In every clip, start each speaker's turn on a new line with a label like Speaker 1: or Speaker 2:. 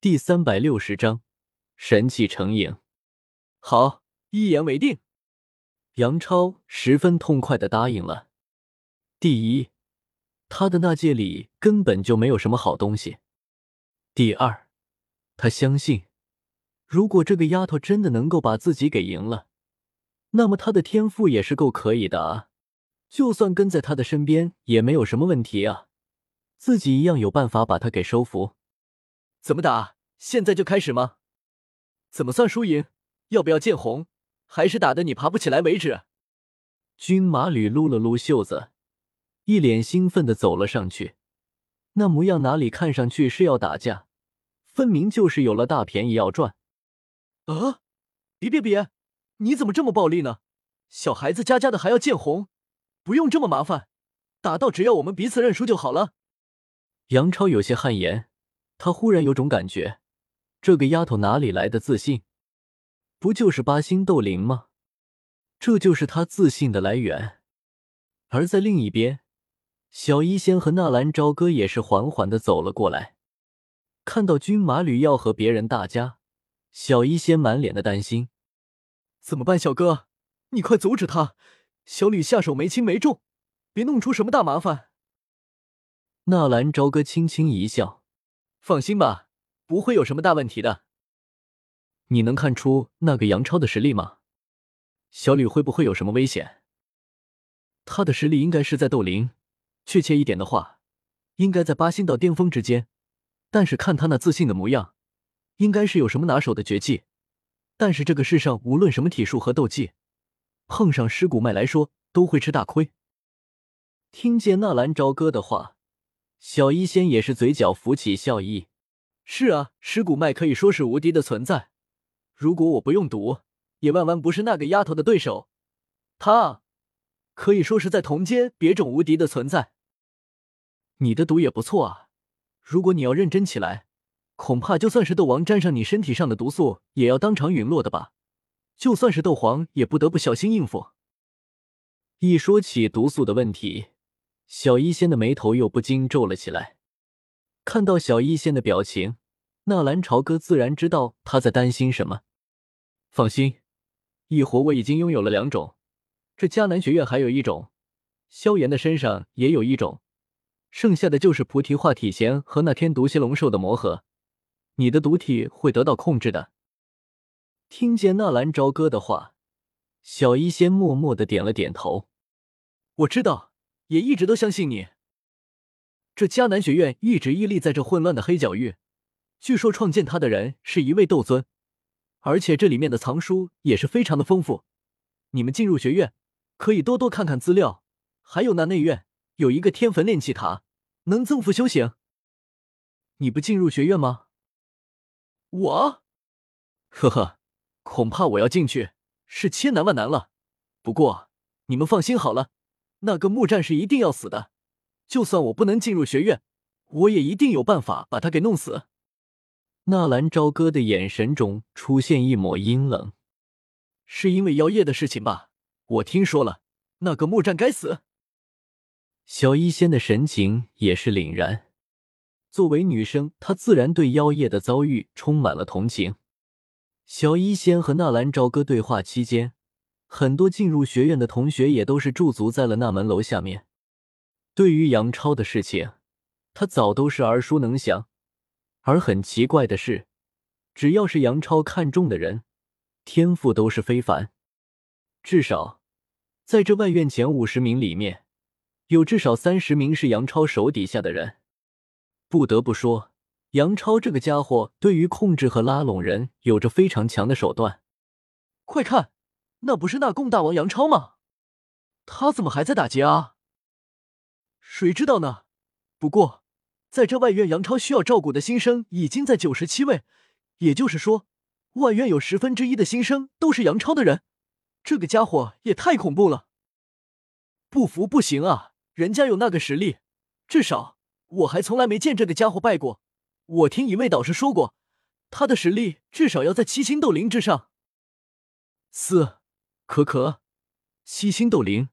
Speaker 1: 第三百六十章神器成影。
Speaker 2: 好，一言为定。
Speaker 1: 杨超十分痛快的答应了。第一，他的那戒里根本就没有什么好东西；第二，他相信，如果这个丫头真的能够把自己给赢了，那么他的天赋也是够可以的啊！就算跟在他的身边也没有什么问题啊，自己一样有办法把他给收服。
Speaker 2: 怎么打？现在就开始吗？怎么算输赢？要不要见红？还是打的你爬不起来为止？
Speaker 1: 军马吕撸了撸袖子，一脸兴奋的走了上去，那模样哪里看上去是要打架，分明就是有了大便宜要赚。
Speaker 2: 啊！别别别！你怎么这么暴力呢？小孩子家家的还要见红，不用这么麻烦，打到只要我们彼此认输就好了。
Speaker 1: 杨超有些汗颜。他忽然有种感觉，这个丫头哪里来的自信？不就是八星斗灵吗？这就是她自信的来源。而在另一边，小医仙和纳兰朝歌也是缓缓的走了过来。看到军马吕要和别人打架，小医仙满脸的担心：
Speaker 2: 怎么办？小哥，你快阻止他！小吕下手没轻没重，别弄出什么大麻烦。
Speaker 1: 纳兰朝歌轻轻一笑。
Speaker 2: 放心吧，不会有什么大问题的。
Speaker 1: 你能看出那个杨超的实力吗？小吕会不会有什么危险？他的实力应该是在斗灵，确切一点的话，应该在八星到巅峰之间。但是看他那自信的模样，应该是有什么拿手的绝技。但是这个世上无论什么体术和斗技，碰上尸骨脉来说都会吃大亏。听见纳兰朝歌的话。小医仙也是嘴角浮起笑意，
Speaker 2: 是啊，尸骨脉可以说是无敌的存在。如果我不用毒，也万万不是那个丫头的对手。她可以说是在同阶别种无敌的存在。
Speaker 1: 你的毒也不错啊，如果你要认真起来，恐怕就算是斗王沾上你身体上的毒素，也要当场陨落的吧？就算是斗皇，也不得不小心应付。一说起毒素的问题。小医仙的眉头又不禁皱了起来。看到小医仙的表情，纳兰朝歌自然知道他在担心什么。放心，异火我已经拥有了两种，这迦南学院还有一种，萧炎的身上也有一种，剩下的就是菩提化体弦和那天毒蝎龙兽的魔核。你的毒体会得到控制的。听见纳兰朝歌的话，小医仙默默的点了点头。
Speaker 2: 我知道。也一直都相信你。这迦南学院一直屹立在这混乱的黑角域，据说创建它的人是一位斗尊，而且这里面的藏书也是非常的丰富。你们进入学院可以多多看看资料，还有那内院有一个天坟炼气塔，能增幅修行。
Speaker 1: 你不进入学院吗？
Speaker 2: 我，呵呵，恐怕我要进去是千难万难了。不过你们放心好了。那个木战士一定要死的，就算我不能进入学院，我也一定有办法把他给弄死。
Speaker 1: 纳兰朝歌的眼神中出现一抹阴冷，
Speaker 2: 是因为妖夜的事情吧？我听说了，那个木战该死。
Speaker 1: 小医仙的神情也是凛然，作为女生，她自然对妖夜的遭遇充满了同情。小医仙和纳兰朝歌对话期间。很多进入学院的同学也都是驻足在了那门楼下面。对于杨超的事情，他早都是耳熟能详。而很奇怪的是，只要是杨超看中的人，天赋都是非凡。至少在这外院前五十名里面，有至少三十名是杨超手底下的人。不得不说，杨超这个家伙对于控制和拉拢人有着非常强的手段。
Speaker 2: 快看！那不是那贡大王杨超吗？他怎么还在打劫啊？谁知道呢？不过在这外院，杨超需要照顾的新生已经在九十七位，也就是说，外院有十分之一的新生都是杨超的人。这个家伙也太恐怖了！不服不行啊！人家有那个实力，至少我还从来没见这个家伙败过。我听一位导师说过，他的实力至少要在七星斗灵之上。
Speaker 1: 四。可可，七星斗灵，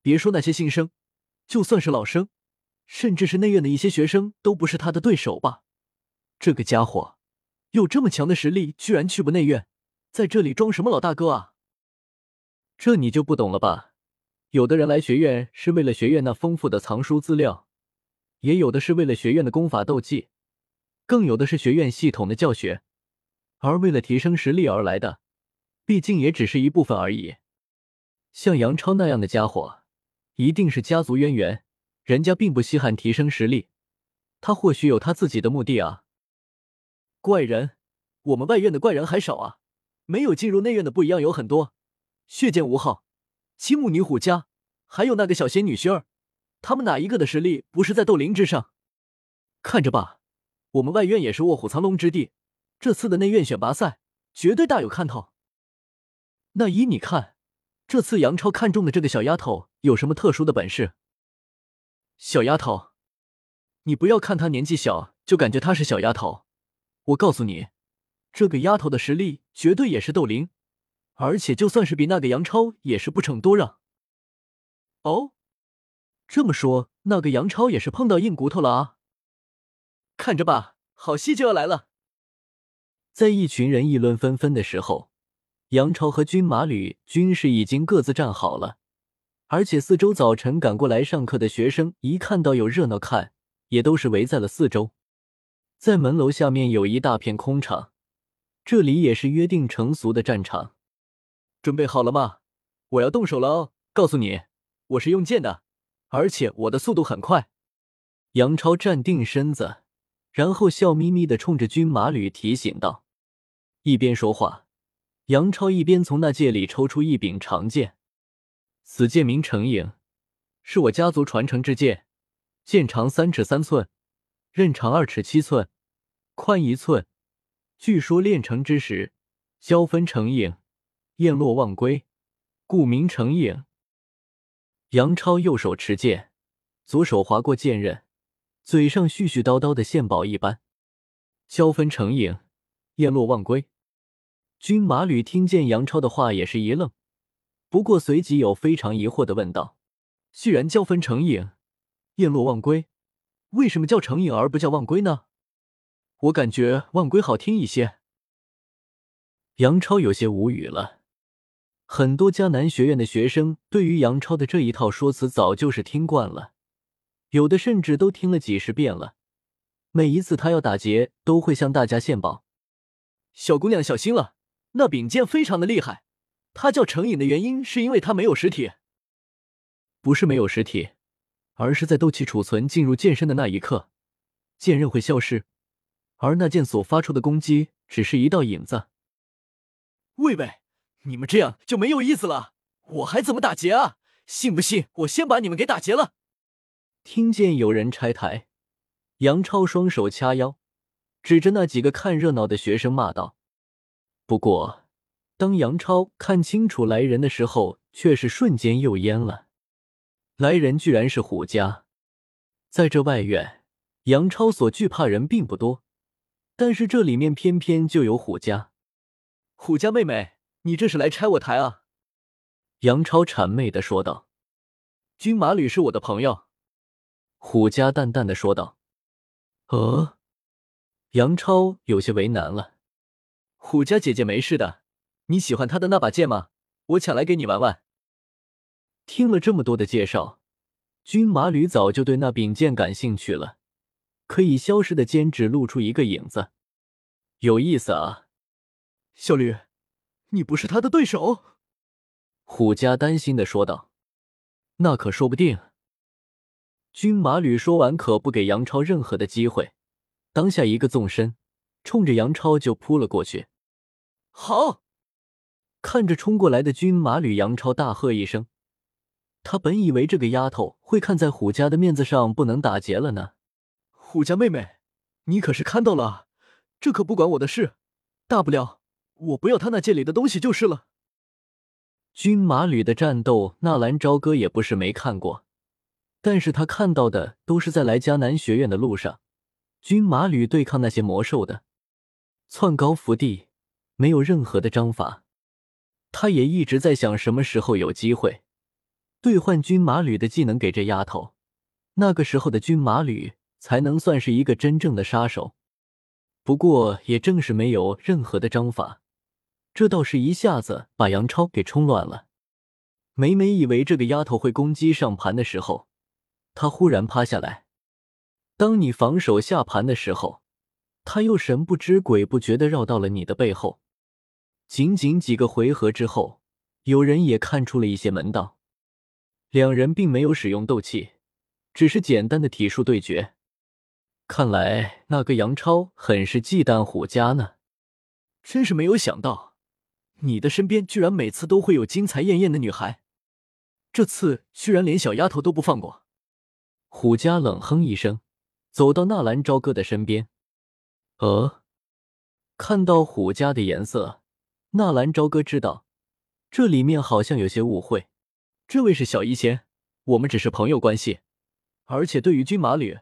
Speaker 1: 别说那些新生，就算是老生，甚至是内院的一些学生，都不是他的对手吧？这个家伙
Speaker 2: 有这么强的实力，居然去不内院，在这里装什么老大哥啊？
Speaker 1: 这你就不懂了吧？有的人来学院是为了学院那丰富的藏书资料，也有的是为了学院的功法斗技，更有的是学院系统的教学。而为了提升实力而来的，毕竟也只是一部分而已。像杨超那样的家伙，一定是家族渊源，人家并不稀罕提升实力，他或许有他自己的目的啊。
Speaker 2: 怪人，我们外院的怪人还少啊，没有进入内院的不一样有很多。血剑五号、青木女虎家，还有那个小仙女薰儿，他们哪一个的实力不是在斗灵之上？看着吧，我们外院也是卧虎藏龙之地。这次的内院选拔赛绝对大有看头。那依你看，这次杨超看中的这个小丫头有什么特殊的本事？小丫头，你不要看她年纪小就感觉她是小丫头。我告诉你，这个丫头的实力绝对也是斗灵，而且就算是比那个杨超也是不逞多让。哦，这么说，那个杨超也是碰到硬骨头了啊！看着吧，好戏就要来了。
Speaker 1: 在一群人议论纷纷的时候，杨超和军马吕军士已经各自站好了，而且四周早晨赶过来上课的学生一看到有热闹看，也都是围在了四周。在门楼下面有一大片空场，这里也是约定成俗的战场。
Speaker 2: 准备好了吗？我要动手了哦！告诉你，我是用剑的，而且我的速度很快。
Speaker 1: 杨超站定身子。然后笑眯眯的冲着军马吕提醒道，一边说话，杨超一边从那戒里抽出一柄长剑。此剑名成影，是我家族传承之剑，剑长三尺三寸，刃长二尺七寸，宽一寸。据说炼成之时，交分成影，雁落忘归，故名成影。杨超右手持剑，左手划过剑刃。嘴上絮絮叨叨的献宝一般，交分成影，雁落忘归。军马吕听见杨超的话也是一愣，不过随即有非常疑惑的问道：“
Speaker 2: 既然叫分成影，雁落忘归，为什么叫成影而不叫忘归呢？我感觉忘归好听一些。”
Speaker 1: 杨超有些无语了。很多迦南学院的学生对于杨超的这一套说辞早就是听惯了。有的甚至都听了几十遍了，每一次他要打劫，都会向大家献宝。
Speaker 2: 小姑娘小心了，那柄剑非常的厉害。它叫成影的原因，是因为它没有实体，
Speaker 1: 不是没有实体，而是在斗气储存进入剑身的那一刻，剑刃会消失，而那剑所发出的攻击只是一道影子。
Speaker 2: 喂喂，你们这样就没有意思了，我还怎么打劫啊？信不信我先把你们给打劫了？
Speaker 1: 听见有人拆台，杨超双手掐腰，指着那几个看热闹的学生骂道：“不过，当杨超看清楚来人的时候，却是瞬间又焉了。来人居然是虎家！在这外院，杨超所惧怕人并不多，但是这里面偏偏就有虎家。
Speaker 2: 虎家妹妹，你这是来拆我台啊？”
Speaker 1: 杨超谄媚的说道：“
Speaker 2: 军马吕是我的朋友。”
Speaker 1: 虎家淡淡的说道：“呃。”杨超有些为难了。
Speaker 2: 虎家姐姐没事的，你喜欢她的那把剑吗？我抢来给你玩玩。
Speaker 1: 听了这么多的介绍，军马吕早就对那柄剑感兴趣了。可以消失的剑只露出一个影子，有意思啊！
Speaker 2: 小吕，你不是他的对手。
Speaker 1: 虎家担心的说道：“那可说不定。”军马吕说完，可不给杨超任何的机会，当下一个纵身，冲着杨超就扑了过去。
Speaker 2: 好！
Speaker 1: 看着冲过来的军马吕，杨超大喝一声。他本以为这个丫头会看在虎家的面子上，不能打劫了呢。
Speaker 2: 虎家妹妹，你可是看到了，这可不管我的事，大不了我不要他那剑里的东西就是了。
Speaker 1: 军马吕的战斗，纳兰朝歌也不是没看过。但是他看到的都是在来迦南学院的路上，军马吕对抗那些魔兽的，窜高伏地，没有任何的章法。他也一直在想什么时候有机会兑换军马吕的技能给这丫头，那个时候的军马吕才能算是一个真正的杀手。不过也正是没有任何的章法，这倒是一下子把杨超给冲乱了。每每以为这个丫头会攻击上盘的时候，她忽然趴下来；当你防守下盘的时候，她又神不知鬼不觉的绕到了你的背后。仅仅几个回合之后，有人也看出了一些门道。两人并没有使用斗气，只是简单的体术对决。看来那个杨超很是忌惮虎家呢。
Speaker 2: 真是没有想到，你的身边居然每次都会有金才艳艳的女孩，这次居然连小丫头都不放过。
Speaker 1: 虎家冷哼一声，走到纳兰朝歌的身边。呃，看到虎家的颜色，纳兰朝歌知道这里面好像有些误会。
Speaker 2: 这位是小医仙，我们只是朋友关系，而且对于军马吕，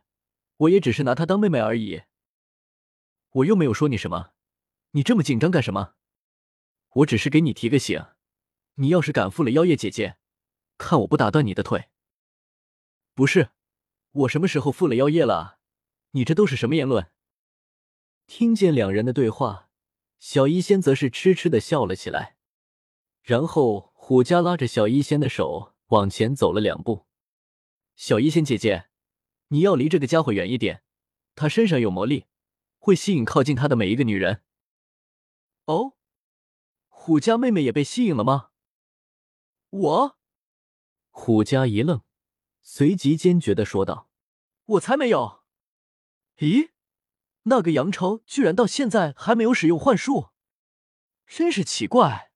Speaker 2: 我也只是拿她当妹妹而已。我又没有说你什么，你这么紧张干什么？我只是给你提个醒，你要是敢负了妖夜姐姐，看我不打断你的腿。不是，我什么时候负了妖夜了？你这都是什么言论？
Speaker 1: 听见两人的对话，小医仙则是痴痴的笑了起来，然后。虎家拉着小医仙的手往前走了两步。
Speaker 2: 小医仙姐姐，你要离这个家伙远一点，他身上有魔力，会吸引靠近他的每一个女人。哦，虎家妹妹也被吸引了吗？我？
Speaker 1: 虎家一愣，随即坚决的说道：“
Speaker 2: 我才没有！咦，那个杨超居然到现在还没有使用幻术，真是奇怪。”